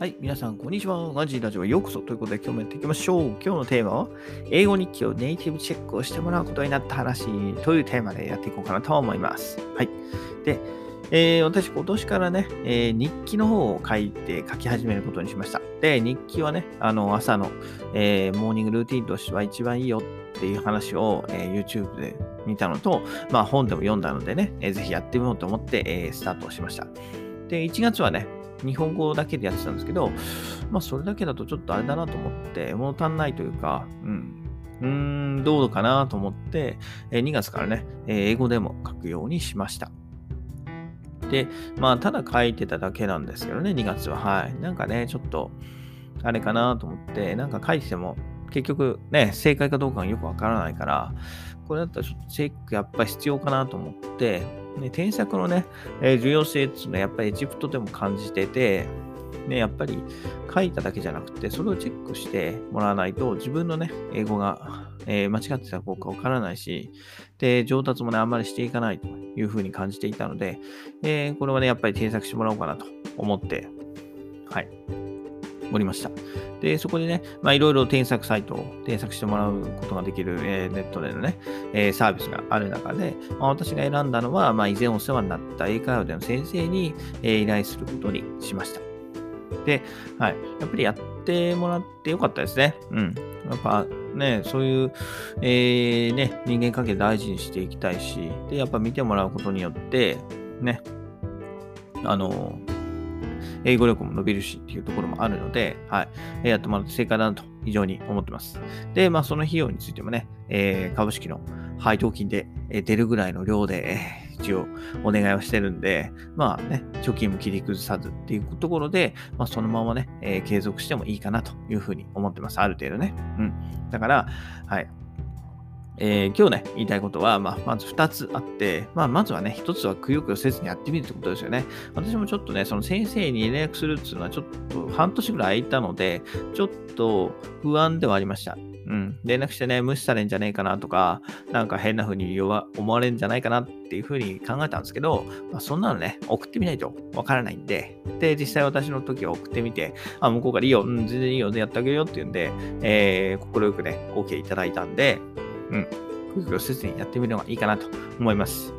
はい、皆さん、こんにちは。ガジーラジオへようこそということで、今日もやっていきましょう。今日のテーマは、英語日記をネイティブチェックをしてもらうことになった話というテーマでやっていこうかなと思います。はい。で、えー、私、今年からね、えー、日記の方を書いて書き始めることにしました。で、日記はね、あの、朝の、えー、モーニングルーティンとしては一番いいよっていう話を、え YouTube で見たのと、まあ本でも読んだのでね、えー、ぜひやってみようと思って、えスタートしました。で、1月はね、日本語だけでやってたんですけど、まあそれだけだとちょっとあれだなと思って、物足んないというか、うん、うーん、どうかなと思って、2月からね、英語でも書くようにしました。で、まあ、ただ書いてただけなんですけどね、2月は。はい。なんかね、ちょっと、あれかなと思って、なんか書いてても、結局ね、正解かどうかがよくわからないから、これだったらちょっとチェックやっぱ必要かなと思って、ね、添削のね、え、重要性っていうのはやっぱりエジプトでも感じてて、ね、やっぱり書いただけじゃなくて、それをチェックしてもらわないと、自分のね、英語が、えー、間違ってたかどうかわからないし、で、上達もね、あんまりしていかないというふうに感じていたので、えー、これはね、やっぱり添削してもらおうかなと思って、はい、おりました。で、そこでね、まあ、いろいろ添削サイトを添削してもらうことができる、えー、ネットでのね、えー、サービスがある中で、まあ、私が選んだのは、まあ、以前お世話になった英会話での先生に、えー、依頼することにしました。で、はい。やっぱりやってもらってよかったですね。うん。やっぱね、そういう、えー、ね、人間関係大事にしていきたいし、で、やっぱ見てもらうことによって、ね、あの、英語力も伸びるしっていうところもあるので、はい。やってもらって正解だなと非常に思ってます。で、まあその費用についてもね、えー、株式の配当金で出るぐらいの量で、一応お願いをしてるんで、まあね、貯金も切り崩さずっていうところで、まあそのままね、えー、継続してもいいかなというふうに思ってます。ある程度ね。うん。だから、はい。えー、今日ね、言いたいことは、まあ、まず2つあって、まあ、まずはね、1つはくよくよせずにやってみるってことですよね。私もちょっとね、その先生に連絡するっていうのは、ちょっと半年ぐらい空いたので、ちょっと不安ではありました。うん。連絡してね、無視されんじゃねえかなとか、なんか変な風に思われんじゃないかなっていう風に考えたんですけど、まあ、そんなのね、送ってみないとわからないんで、で、実際私の時は送ってみて、あ、向こうからいいよ、うん、全然いいよ、やってあげるよって言うんで、えー、快くね、OK いただいたんで、うん、副業せずにやってみるのがいいかなと思います。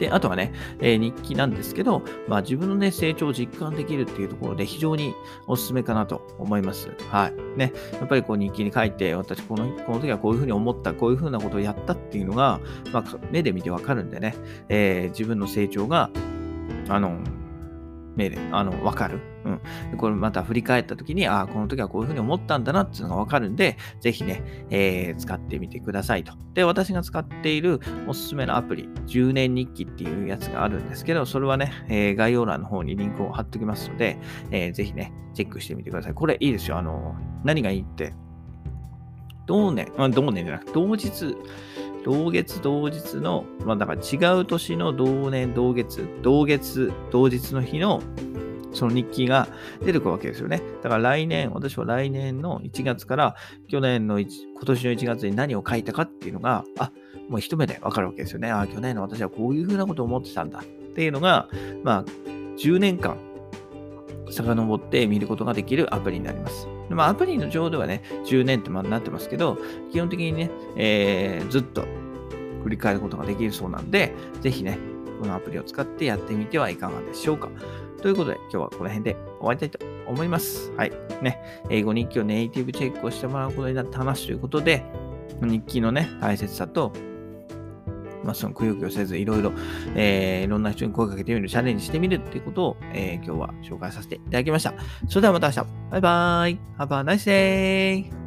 で、あとはね、えー、日記なんですけど、まあ自分のね、成長を実感できるっていうところで非常におすすめかなと思います。はい。ね、やっぱりこう日記に書いて、私この、この時はこういうふうに思った、こういうふうなことをやったっていうのが、まあ目で見てわかるんでね、えー、自分の成長が、あの、目で、あの、わかる。ん。これまた振り返った時に、ああ、この時はこういうふうに思ったんだなっていうのがわかるんで、ぜひね、えー、使ってみてくださいと。で、私が使っているおすすめのアプリ、10年日記っていうやつがあるんですけど、それはね、えー、概要欄の方にリンクを貼っておきますので、えー、ぜひね、チェックしてみてください。これいいですよ。あの、何がいいって、同年、同年じゃなくて、同日、同月同日の、まあだから違う年の同年同月、同月同日の日のその日記が出てくるわけですよね。だから来年、私は来年の1月から去年の1、今年の1月に何を書いたかっていうのが、あ、もう一目でわかるわけですよね。あ、去年の私はこういうふうなことを思ってたんだっていうのが、まあ、10年間遡って見ることができるアプリになります。まあ、アプリの上ではね、10年ってまなってますけど、基本的にね、えー、ずっと振り返ることができるそうなんで、ぜひね、このアプリを使ってやってみてはいかがでしょうか。ということで、今日はこの辺で終わりたいと思います。はい。ね、英語日記をネイティブチェックをしてもらうことになった話ということで、日記のね、大切さと、まあ、そのくよくよせず、いろいろ、えー、いろんな人に声かけてみる、チャレンジしてみるっていうことを、えー、今日は紹介させていただきました。それではまた明日。バイバーイ。Have a nice day!